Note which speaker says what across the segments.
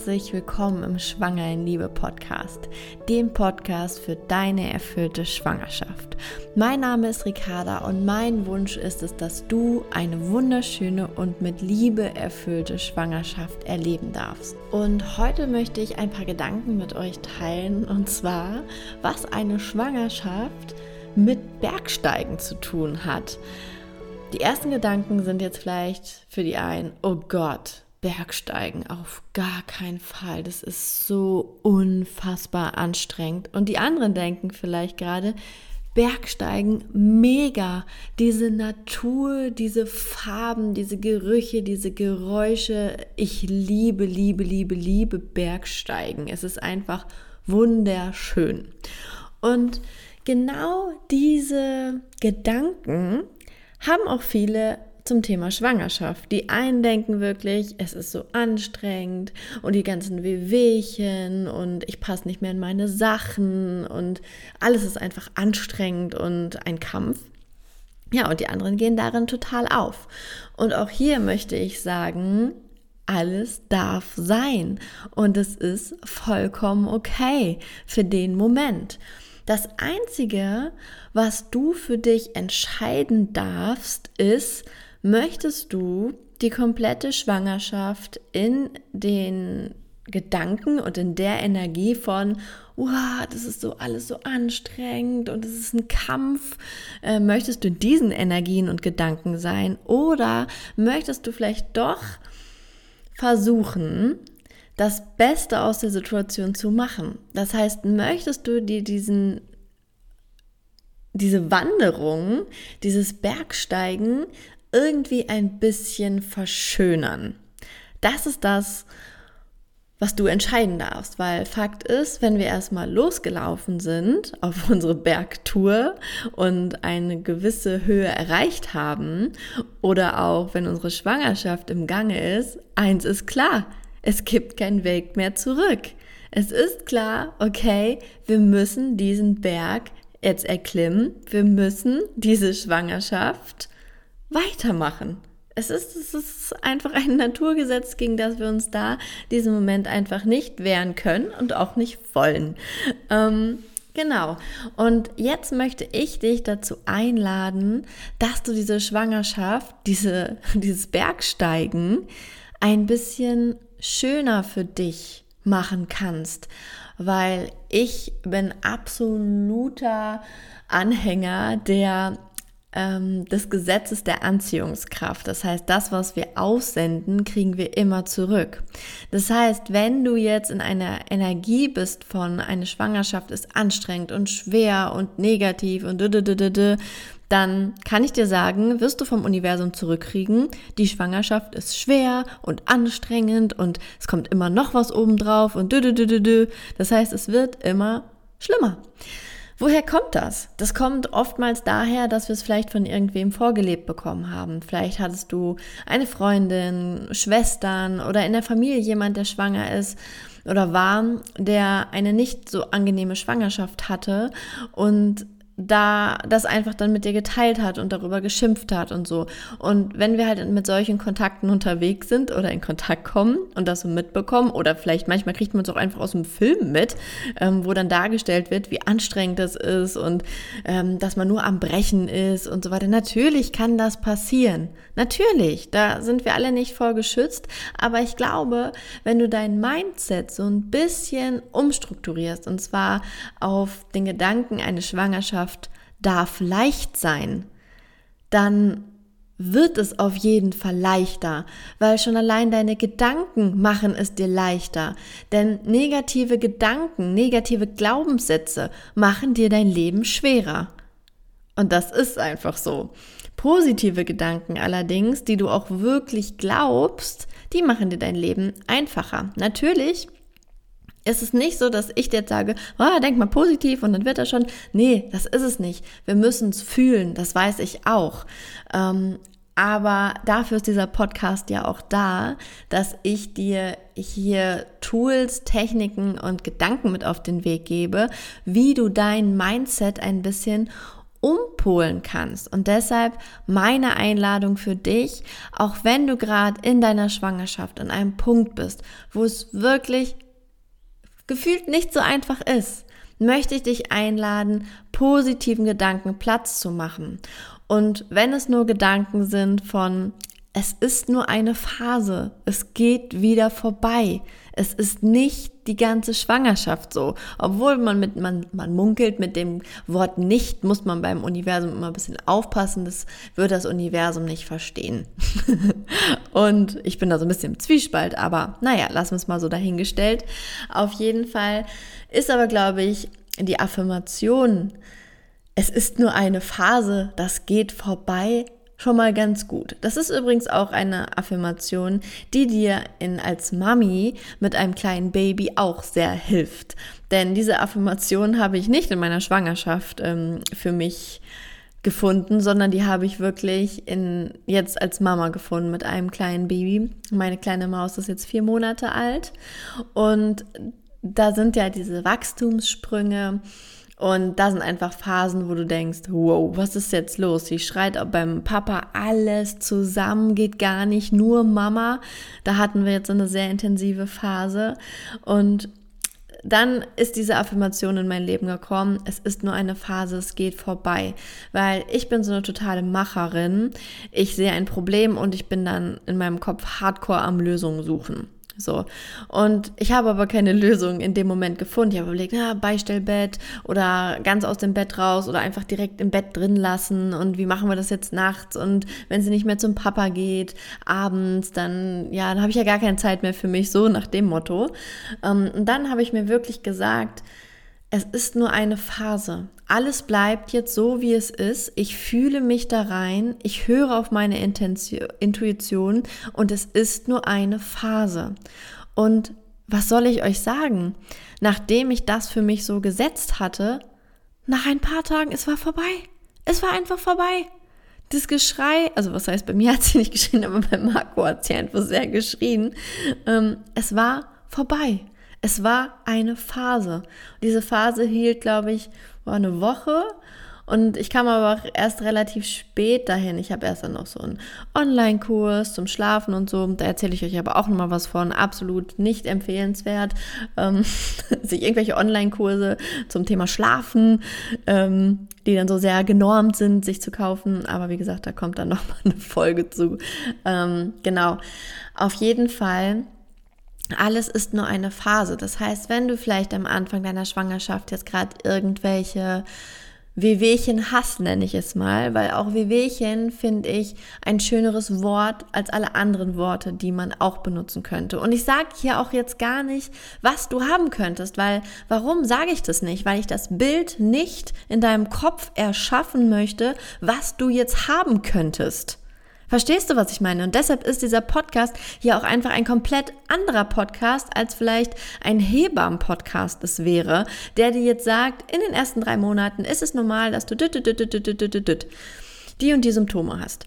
Speaker 1: herzlich willkommen im Schwanger in Liebe Podcast, dem Podcast für deine erfüllte Schwangerschaft. Mein Name ist Ricarda und mein Wunsch ist es, dass du eine wunderschöne und mit Liebe erfüllte Schwangerschaft erleben darfst. Und heute möchte ich ein paar Gedanken mit euch teilen und zwar, was eine Schwangerschaft mit Bergsteigen zu tun hat. Die ersten Gedanken sind jetzt vielleicht für die einen, oh Gott, Bergsteigen auf gar keinen Fall. Das ist so unfassbar anstrengend. Und die anderen denken vielleicht gerade, Bergsteigen mega. Diese Natur, diese Farben, diese Gerüche, diese Geräusche. Ich liebe, liebe, liebe, liebe Bergsteigen. Es ist einfach wunderschön. Und genau diese Gedanken haben auch viele zum Thema Schwangerschaft. Die einen denken wirklich, es ist so anstrengend und die ganzen Wehwehchen und ich passe nicht mehr in meine Sachen und alles ist einfach anstrengend und ein Kampf. Ja, und die anderen gehen darin total auf. Und auch hier möchte ich sagen, alles darf sein und es ist vollkommen okay für den Moment. Das Einzige, was du für dich entscheiden darfst, ist, möchtest du die komplette Schwangerschaft in den Gedanken und in der Energie von, wow, das ist so alles so anstrengend und es ist ein Kampf. Äh, möchtest du in diesen Energien und Gedanken sein oder möchtest du vielleicht doch versuchen, das Beste aus der Situation zu machen? Das heißt, möchtest du dir diesen diese Wanderung, dieses Bergsteigen irgendwie ein bisschen verschönern. Das ist das, was du entscheiden darfst, weil Fakt ist, wenn wir erstmal losgelaufen sind auf unsere Bergtour und eine gewisse Höhe erreicht haben oder auch wenn unsere Schwangerschaft im Gange ist, eins ist klar, es gibt keinen Weg mehr zurück. Es ist klar, okay, wir müssen diesen Berg jetzt erklimmen, wir müssen diese Schwangerschaft weitermachen. Es ist, es ist einfach ein Naturgesetz, gegen das wir uns da diesen Moment einfach nicht wehren können und auch nicht wollen. Ähm, Genau. Und jetzt möchte ich dich dazu einladen, dass du diese Schwangerschaft, diese, dieses Bergsteigen ein bisschen schöner für dich machen kannst, weil ich bin absoluter Anhänger der ähm, des Gesetzes der Anziehungskraft. Das heißt, das, was wir aussenden, kriegen wir immer zurück. Das heißt, wenn du jetzt in einer Energie bist von eine Schwangerschaft ist anstrengend und schwer und negativ und dann kann ich dir sagen, wirst du vom Universum zurückkriegen, die Schwangerschaft ist schwer und anstrengend und es kommt immer noch was obendrauf und das heißt, es wird immer schlimmer. Woher kommt das? Das kommt oftmals daher, dass wir es vielleicht von irgendwem vorgelebt bekommen haben. Vielleicht hattest du eine Freundin, Schwestern oder in der Familie jemand, der schwanger ist oder war, der eine nicht so angenehme Schwangerschaft hatte und da das einfach dann mit dir geteilt hat und darüber geschimpft hat und so. Und wenn wir halt mit solchen Kontakten unterwegs sind oder in Kontakt kommen und das so mitbekommen, oder vielleicht manchmal kriegt man es auch einfach aus dem Film mit, ähm, wo dann dargestellt wird, wie anstrengend das ist und ähm, dass man nur am Brechen ist und so weiter. Natürlich kann das passieren. Natürlich, da sind wir alle nicht vor geschützt. Aber ich glaube, wenn du dein Mindset so ein bisschen umstrukturierst, und zwar auf den Gedanken, eine Schwangerschaft Schwangerschaft darf leicht sein, dann wird es auf jeden Fall leichter, weil schon allein deine Gedanken machen es dir leichter. Denn negative Gedanken, negative Glaubenssätze machen dir dein Leben schwerer. Und das ist einfach so. Positive Gedanken allerdings, die du auch wirklich glaubst, die machen dir dein Leben einfacher. Natürlich es ist nicht so, dass ich jetzt sage, oh, denk mal positiv und dann wird er schon. Nee, das ist es nicht. Wir müssen es fühlen, das weiß ich auch. Ähm, aber dafür ist dieser Podcast ja auch da, dass ich dir hier Tools, Techniken und Gedanken mit auf den Weg gebe, wie du dein Mindset ein bisschen umpolen kannst. Und deshalb meine Einladung für dich, auch wenn du gerade in deiner Schwangerschaft an einem Punkt bist, wo es wirklich gefühlt nicht so einfach ist, möchte ich dich einladen, positiven Gedanken Platz zu machen. Und wenn es nur Gedanken sind von, es ist nur eine Phase, es geht wieder vorbei. Es ist nicht die ganze Schwangerschaft so. Obwohl man mit, man, man munkelt mit dem Wort nicht, muss man beim Universum immer ein bisschen aufpassen, das wird das Universum nicht verstehen. Und ich bin da so ein bisschen im Zwiespalt, aber naja, lassen wir es mal so dahingestellt. Auf jeden Fall ist aber, glaube ich, die Affirmation, es ist nur eine Phase, das geht vorbei, schon mal ganz gut. Das ist übrigens auch eine Affirmation, die dir in, als Mami mit einem kleinen Baby auch sehr hilft. Denn diese Affirmation habe ich nicht in meiner Schwangerschaft ähm, für mich gefunden, sondern die habe ich wirklich in, jetzt als Mama gefunden mit einem kleinen Baby. Meine kleine Maus ist jetzt vier Monate alt und da sind ja diese Wachstumssprünge und da sind einfach Phasen, wo du denkst, wow, was ist jetzt los? Sie schreit beim Papa alles zusammen, geht gar nicht, nur Mama. Da hatten wir jetzt eine sehr intensive Phase. Und dann ist diese Affirmation in mein Leben gekommen. Es ist nur eine Phase, es geht vorbei. Weil ich bin so eine totale Macherin. Ich sehe ein Problem und ich bin dann in meinem Kopf hardcore am Lösungen suchen. So. Und ich habe aber keine Lösung in dem Moment gefunden. Ich habe überlegt, na, Beistellbett oder ganz aus dem Bett raus oder einfach direkt im Bett drin lassen und wie machen wir das jetzt nachts und wenn sie nicht mehr zum Papa geht, abends, dann, ja, dann habe ich ja gar keine Zeit mehr für mich, so nach dem Motto. Ähm, und dann habe ich mir wirklich gesagt, es ist nur eine Phase. Alles bleibt jetzt so, wie es ist. Ich fühle mich da rein. Ich höre auf meine Intuition und es ist nur eine Phase. Und was soll ich euch sagen? Nachdem ich das für mich so gesetzt hatte, nach ein paar Tagen, es war vorbei. Es war einfach vorbei. Das Geschrei, also was heißt, bei mir hat sie nicht geschrien, aber bei Marco hat sie einfach sehr geschrien. Ähm, es war vorbei. Es war eine Phase. diese Phase hielt, glaube ich, war eine Woche. Und ich kam aber auch erst relativ spät dahin. Ich habe erst dann noch so einen Online-Kurs zum Schlafen und so. Da erzähle ich euch aber auch nochmal was von. Absolut nicht empfehlenswert, ähm, sich irgendwelche Online-Kurse zum Thema Schlafen, ähm, die dann so sehr genormt sind, sich zu kaufen. Aber wie gesagt, da kommt dann nochmal eine Folge zu. Ähm, genau. Auf jeden Fall alles ist nur eine Phase. Das heißt, wenn du vielleicht am Anfang deiner Schwangerschaft jetzt gerade irgendwelche Wehwehchen hast, nenne ich es mal, weil auch Wehwehchen finde ich ein schöneres Wort als alle anderen Worte, die man auch benutzen könnte. Und ich sage hier auch jetzt gar nicht, was du haben könntest, weil warum sage ich das nicht? Weil ich das Bild nicht in deinem Kopf erschaffen möchte, was du jetzt haben könntest. Verstehst du, was ich meine? Und deshalb ist dieser Podcast hier auch einfach ein komplett anderer Podcast, als vielleicht ein Hebammen-Podcast es wäre, der dir jetzt sagt, in den ersten drei Monaten ist es normal, dass du die und die Symptome hast.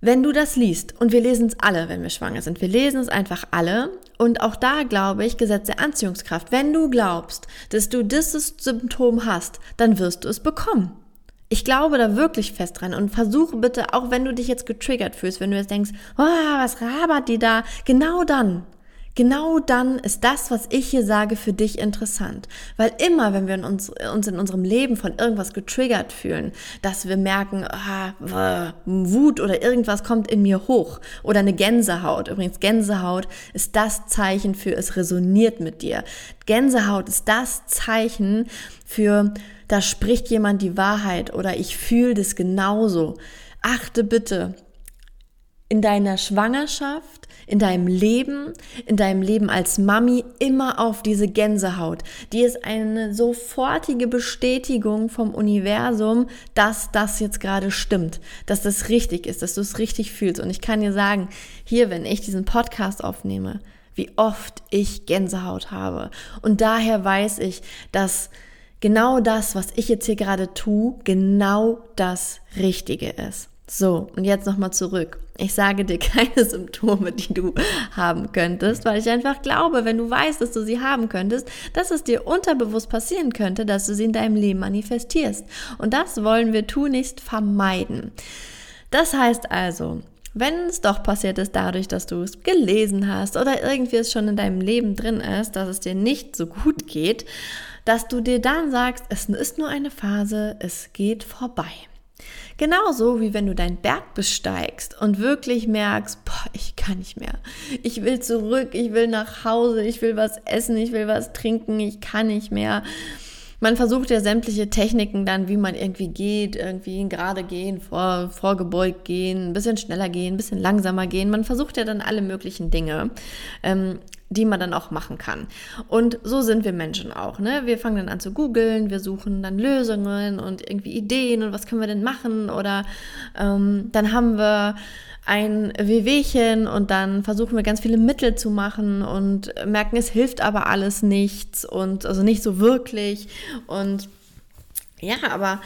Speaker 1: Wenn du das liest, und wir lesen es alle, wenn wir schwanger sind, wir lesen es einfach alle, und auch da glaube ich, Gesetz der Anziehungskraft, wenn du glaubst, dass du dieses Symptom hast, dann wirst du es bekommen. Ich glaube da wirklich fest dran und versuche bitte, auch wenn du dich jetzt getriggert fühlst, wenn du jetzt denkst, oh, was rabert die da? Genau dann, genau dann ist das, was ich hier sage, für dich interessant. Weil immer, wenn wir uns, uns in unserem Leben von irgendwas getriggert fühlen, dass wir merken, ah, Wut oder irgendwas kommt in mir hoch oder eine Gänsehaut. Übrigens, Gänsehaut ist das Zeichen für, es resoniert mit dir. Gänsehaut ist das Zeichen für, da spricht jemand die Wahrheit oder ich fühle das genauso. Achte bitte in deiner Schwangerschaft, in deinem Leben, in deinem Leben als Mami immer auf diese Gänsehaut. Die ist eine sofortige Bestätigung vom Universum, dass das jetzt gerade stimmt, dass das richtig ist, dass du es richtig fühlst. Und ich kann dir sagen, hier, wenn ich diesen Podcast aufnehme, wie oft ich Gänsehaut habe. Und daher weiß ich, dass genau das, was ich jetzt hier gerade tue, genau das Richtige ist. So, und jetzt nochmal zurück. Ich sage dir keine Symptome, die du haben könntest, weil ich einfach glaube, wenn du weißt, dass du sie haben könntest, dass es dir unterbewusst passieren könnte, dass du sie in deinem Leben manifestierst. Und das wollen wir tunlichst vermeiden. Das heißt also, wenn es doch passiert ist dadurch, dass du es gelesen hast oder irgendwie es schon in deinem Leben drin ist, dass es dir nicht so gut geht, dass du dir dann sagst, es ist nur eine Phase, es geht vorbei. Genauso wie wenn du deinen Berg besteigst und wirklich merkst, boah, ich kann nicht mehr. Ich will zurück, ich will nach Hause, ich will was essen, ich will was trinken, ich kann nicht mehr. Man versucht ja sämtliche Techniken dann, wie man irgendwie geht, irgendwie gerade gehen, vor, vorgebeugt gehen, ein bisschen schneller gehen, ein bisschen langsamer gehen. Man versucht ja dann alle möglichen Dinge. Ähm, die man dann auch machen kann. Und so sind wir Menschen auch. Ne? Wir fangen dann an zu googeln, wir suchen dann Lösungen und irgendwie Ideen und was können wir denn machen oder ähm, dann haben wir ein Wehwehchen und dann versuchen wir ganz viele Mittel zu machen und merken, es hilft aber alles nichts und also nicht so wirklich und ja, aber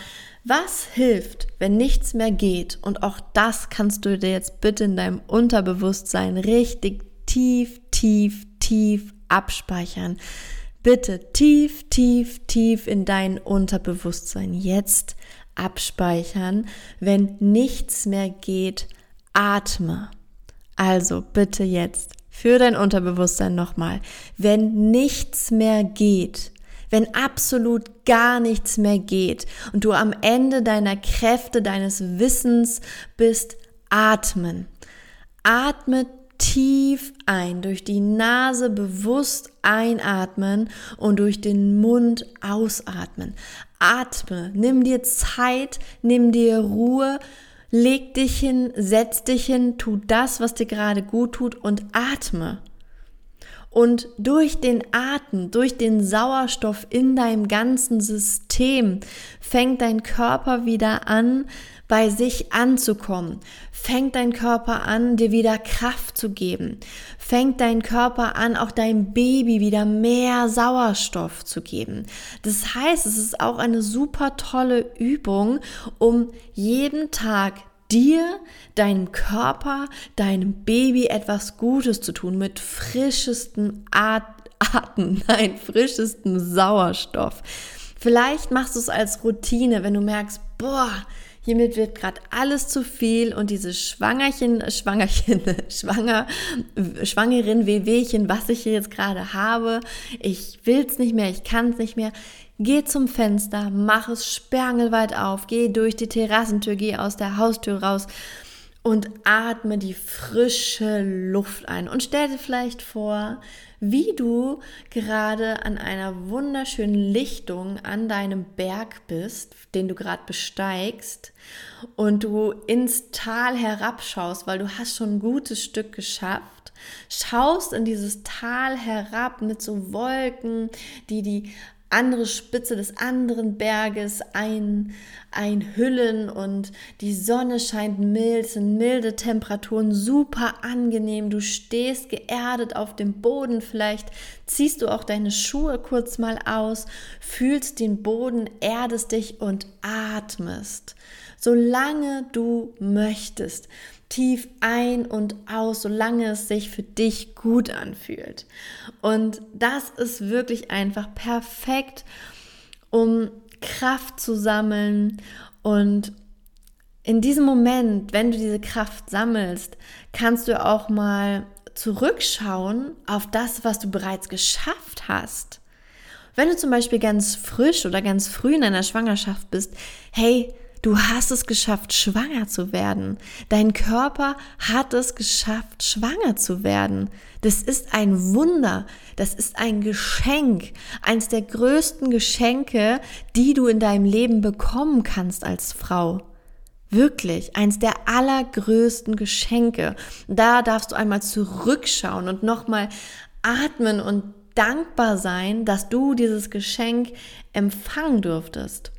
Speaker 1: was hilft, wenn nichts mehr geht? Und auch das kannst du dir jetzt bitte in deinem Unterbewusstsein richtig tief, tief, tief abspeichern. Bitte tief, tief, tief in dein Unterbewusstsein jetzt abspeichern. Wenn nichts mehr geht, atme. Also bitte jetzt für dein Unterbewusstsein nochmal. Wenn nichts mehr geht, wenn absolut gar nichts mehr geht und du am Ende deiner Kräfte, deines Wissens bist, atmen. Atme tief ein, durch die Nase bewusst einatmen und durch den Mund ausatmen. Atme, nimm dir Zeit, nimm dir Ruhe, leg dich hin, setz dich hin, tu das, was dir gerade gut tut und atme. Und durch den Atem, durch den Sauerstoff in deinem ganzen System fängt dein Körper wieder an, bei sich anzukommen. Fängt dein Körper an, dir wieder Kraft zu geben. Fängt dein Körper an, auch deinem Baby wieder mehr Sauerstoff zu geben. Das heißt, es ist auch eine super tolle Übung, um jeden Tag dir, deinem Körper, deinem Baby etwas Gutes zu tun mit frischesten Atem, nein, frischesten Sauerstoff. Vielleicht machst du es als Routine, wenn du merkst, boah, hiermit wird gerade alles zu viel und diese Schwangerchen, Schwangerchen, Schwanger, Schwangerin, Wehwehchen, was ich hier jetzt gerade habe, ich will es nicht mehr, ich kann es nicht mehr. Geh zum Fenster, mach es sperrangelweit auf, geh durch die Terrassentür, geh aus der Haustür raus und atme die frische Luft ein und stell dir vielleicht vor, wie du gerade an einer wunderschönen Lichtung an deinem Berg bist, den du gerade besteigst und du ins Tal herabschaust, weil du hast schon ein gutes Stück geschafft, schaust in dieses Tal herab mit so Wolken, die die andere Spitze des anderen Berges ein, einhüllen und die Sonne scheint mild, sind milde Temperaturen, super angenehm. Du stehst geerdet auf dem Boden, vielleicht ziehst du auch deine Schuhe kurz mal aus, fühlst den Boden, erdest dich und atmest, solange du möchtest tief ein und aus, solange es sich für dich gut anfühlt. Und das ist wirklich einfach perfekt, um Kraft zu sammeln und in diesem Moment, wenn du diese Kraft sammelst, kannst du auch mal zurückschauen auf das, was du bereits geschafft hast. Wenn du zum Beispiel ganz frisch oder ganz früh in einer Schwangerschaft bist, hey, Du hast es geschafft, schwanger zu werden. Dein Körper hat es geschafft, schwanger zu werden. Das ist ein Wunder. Das ist ein Geschenk. Eins der größten Geschenke, die du in deinem Leben bekommen kannst als Frau. Wirklich, eins der allergrößten Geschenke. Da darfst du einmal zurückschauen und nochmal atmen und dankbar sein, dass du dieses Geschenk empfangen durftest.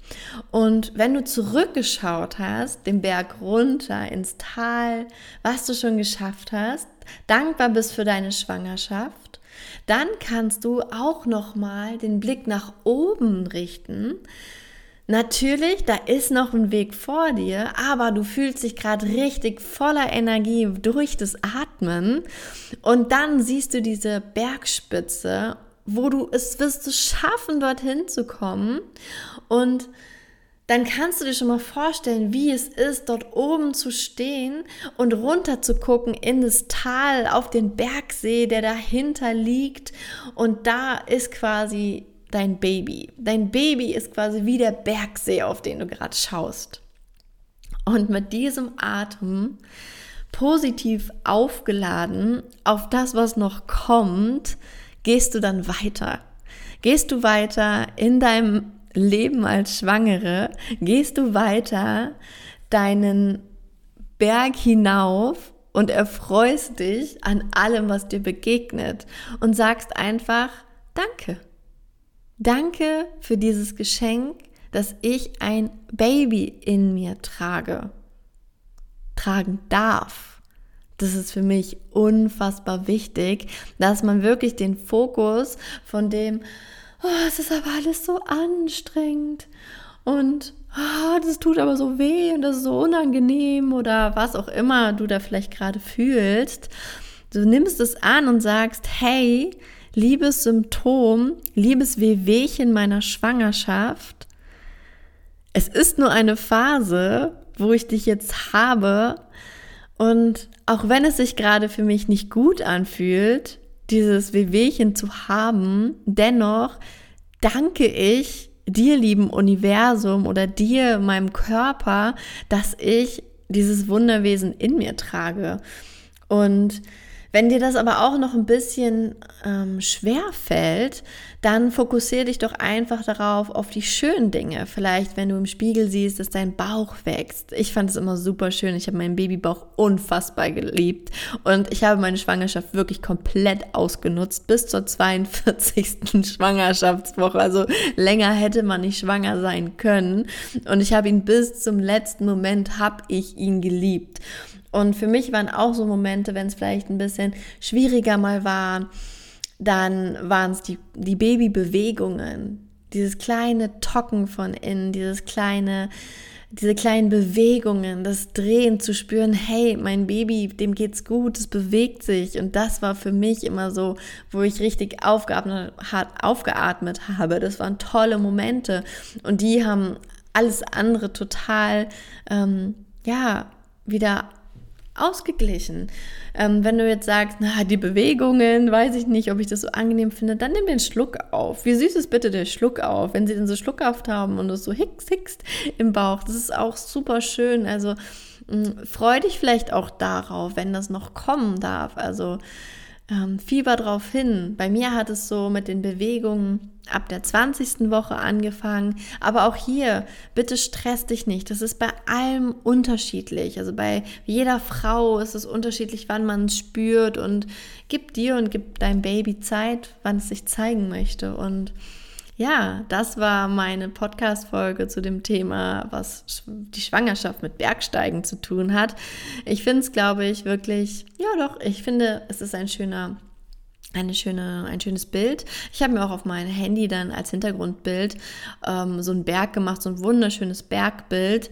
Speaker 1: Und wenn du zurückgeschaut hast, den Berg runter ins Tal, was du schon geschafft hast, dankbar bist für deine Schwangerschaft, dann kannst du auch noch mal den Blick nach oben richten, Natürlich, da ist noch ein Weg vor dir, aber du fühlst dich gerade richtig voller Energie durch das Atmen. Und dann siehst du diese Bergspitze, wo du es wirst schaffen, dorthin zu kommen und dann kannst du dir schon mal vorstellen, wie es ist, dort oben zu stehen und runter zu gucken in das Tal auf den Bergsee, der dahinter liegt und da ist quasi dein Baby. Dein Baby ist quasi wie der Bergsee, auf den du gerade schaust. Und mit diesem Atem positiv aufgeladen auf das, was noch kommt, gehst du dann weiter. Gehst du weiter in deinem Leben als Schwangere, gehst du weiter deinen Berg hinauf und erfreust dich an allem, was dir begegnet und sagst einfach Danke. Danke für dieses Geschenk, dass ich ein Baby in mir trage, tragen darf. Das ist für mich unfassbar wichtig, dass man wirklich den Fokus von dem, oh, es ist aber alles so anstrengend und oh, das tut aber so weh und das ist so unangenehm oder was auch immer du da vielleicht gerade fühlst, du nimmst es an und sagst, hey, liebes Symptom, liebes Wehwehchen meiner Schwangerschaft. Es ist nur eine Phase, wo ich dich jetzt habe. Und auch wenn es sich gerade für mich nicht gut anfühlt, dieses Wehwehchen zu haben, dennoch danke ich dir, lieben Universum oder dir, meinem Körper, dass ich dieses Wunderwesen in mir trage. Und wenn dir das aber auch noch ein bisschen ähm, schwer fällt, dann fokussiere dich doch einfach darauf, auf die schönen Dinge. Vielleicht, wenn du im Spiegel siehst, dass dein Bauch wächst. Ich fand es immer super schön. Ich habe meinen Babybauch unfassbar geliebt. Und ich habe meine Schwangerschaft wirklich komplett ausgenutzt bis zur 42. Schwangerschaftswoche. Also länger hätte man nicht schwanger sein können. Und ich habe ihn bis zum letzten Moment, habe ich ihn geliebt. Und für mich waren auch so Momente, wenn es vielleicht ein bisschen schwieriger mal war, dann waren es die, die Babybewegungen, dieses kleine Tocken von innen, dieses kleine, diese kleinen Bewegungen, das Drehen zu spüren, hey, mein Baby, dem geht's gut, es bewegt sich. Und das war für mich immer so, wo ich richtig aufgeatmet, aufgeatmet habe. Das waren tolle Momente. Und die haben alles andere total, ähm, ja, wieder ausgeglichen. Ähm, wenn du jetzt sagst, na, die Bewegungen, weiß ich nicht, ob ich das so angenehm finde, dann nimm den Schluck auf. Wie süß ist bitte der Schluck auf? Wenn sie den so schluckhaft haben und es so hicks, hicks im Bauch, das ist auch super schön. Also mh, mm, freu dich vielleicht auch darauf, wenn das noch kommen darf. Also ähm, Fieber drauf hin. Bei mir hat es so mit den Bewegungen ab der 20. Woche angefangen. Aber auch hier, bitte stress dich nicht. Das ist bei allem unterschiedlich. Also bei jeder Frau ist es unterschiedlich, wann man es spürt und gib dir und gib deinem Baby Zeit, wann es sich zeigen möchte. Und ja, das war meine Podcast-Folge zu dem Thema, was die Schwangerschaft mit Bergsteigen zu tun hat. Ich finde es, glaube ich, wirklich, ja doch, ich finde, es ist ein schöner eine schöne, ein schönes Bild. Ich habe mir auch auf mein Handy dann als Hintergrundbild ähm, so einen Berg gemacht, so ein wunderschönes Bergbild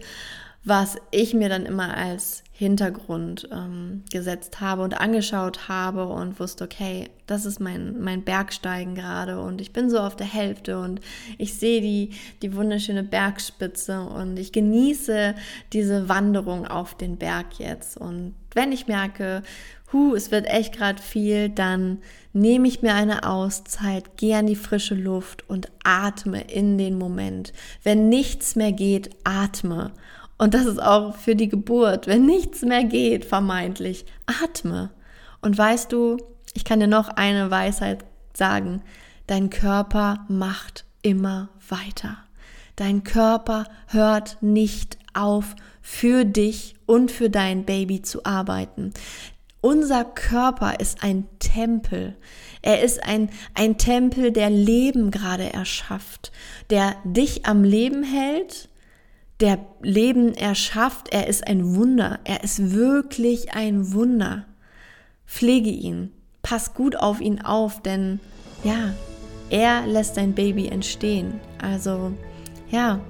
Speaker 1: was ich mir dann immer als Hintergrund ähm, gesetzt habe und angeschaut habe und wusste, okay, das ist mein, mein Bergsteigen gerade und ich bin so auf der Hälfte und ich sehe die, die wunderschöne Bergspitze und ich genieße diese Wanderung auf den Berg jetzt. Und wenn ich merke, hu, es wird echt gerade viel, dann nehme ich mir eine Auszeit, gehe an die frische Luft und atme in den Moment. Wenn nichts mehr geht, atme. Und das ist auch für die Geburt, wenn nichts mehr geht, vermeintlich, atme. Und weißt du, ich kann dir noch eine Weisheit sagen, dein Körper macht immer weiter. Dein Körper hört nicht auf, für dich und für dein Baby zu arbeiten. Unser Körper ist ein Tempel. Er ist ein, ein Tempel, der Leben gerade erschafft, der dich am Leben hält der Leben erschafft. Er ist ein Wunder. Er ist wirklich ein Wunder. Pflege ihn. Pass gut auf ihn auf, denn ja, er lässt dein Baby entstehen. Also ja,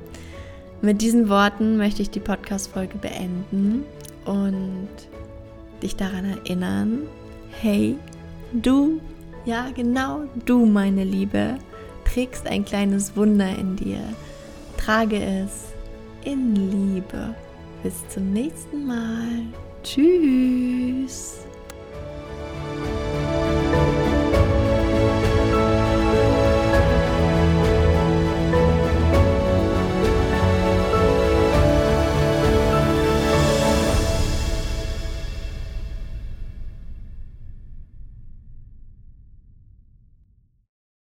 Speaker 1: mit diesen Worten möchte ich die Podcast-Folge beenden und dich daran erinnern, hey, du, ja genau, du, meine Liebe, trägst ein kleines Wunder in dir. Trage es in Liebe. Bis zum nächsten Mal. Tschüss.